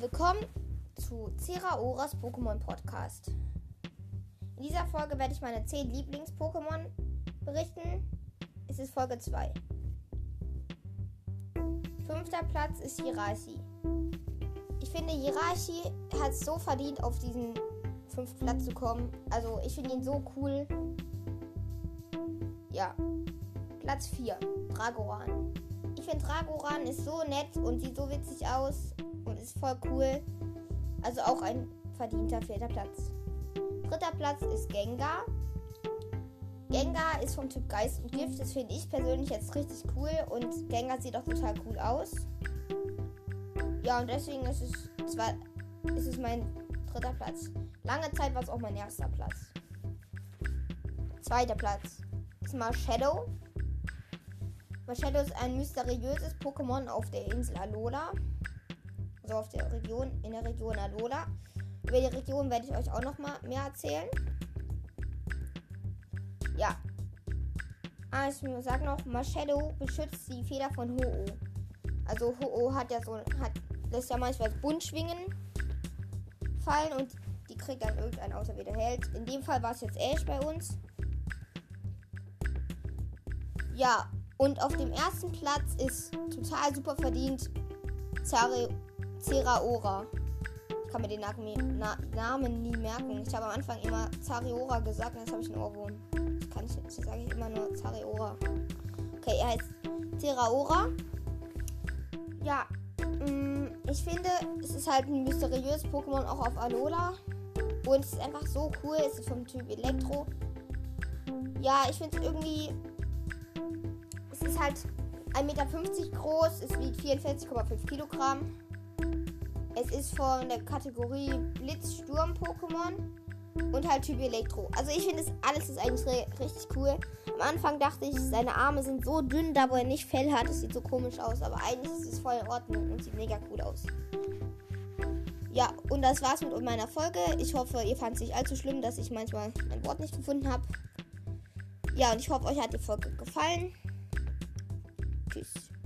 Willkommen zu Ceraoras Pokémon Podcast. In dieser Folge werde ich meine 10 Lieblings-Pokémon berichten. Es ist Folge 2. Fünfter Platz ist Hirashi. Ich finde, Hirashi hat es so verdient, auf diesen fünften Platz zu kommen. Also, ich finde ihn so cool. Ja. Platz 4. Dragoran. Finde, Dragoran ist so nett und sieht so witzig aus und ist voll cool. Also auch ein verdienter vierter Platz. Dritter Platz ist Gengar. Gengar ist vom Typ Geist und Gift. Das finde ich persönlich jetzt richtig cool und Gengar sieht auch total cool aus. Ja, und deswegen ist es, zwar, ist es mein dritter Platz. Lange Zeit war es auch mein erster Platz. Zweiter Platz ist Marshadow. Marshadow ist ein mysteriöses Pokémon auf der Insel Alola. Also auf der Region, in der Region Alola. Über die Region werde ich euch auch noch mal mehr erzählen. Ja. Ah, ich sag noch, Marshadow beschützt die Feder von Ho-Oh. Also Ho-Oh hat ja so hat lässt ja manchmal Buntschwingen fallen und die kriegt dann irgendein auserwählter Held. In dem Fall war es jetzt Ash bei uns. Ja, und auf dem ersten Platz ist total super verdient Zeraora. Ich kann mir den Namen nie merken. Ich habe am Anfang immer Zariora gesagt und jetzt habe ich einen Ohrwurm. Das kann ich, jetzt sage ich immer nur Zariora. Okay, er heißt Zeraora. Ja, mm, ich finde, es ist halt ein mysteriöses Pokémon auch auf Alola. Und es ist einfach so cool. Es ist vom Typ Elektro. Ja, ich finde es irgendwie. Ist halt 1,50 Meter groß. Es wiegt 44,5 Kilogramm. Es ist von der Kategorie Blitz-Sturm-Pokémon und halt Typ Elektro. Also ich finde es alles ist eigentlich richtig cool. Am Anfang dachte ich, seine Arme sind so dünn, da wo er nicht Fell hat. Es sieht so komisch aus, aber eigentlich ist es voll in Ordnung und sieht mega cool aus. Ja, und das war's mit meiner Folge. Ich hoffe, ihr fand es nicht allzu schlimm, dass ich manchmal ein Wort nicht gefunden habe. Ja, und ich hoffe, euch hat die Folge gefallen. muchísimo.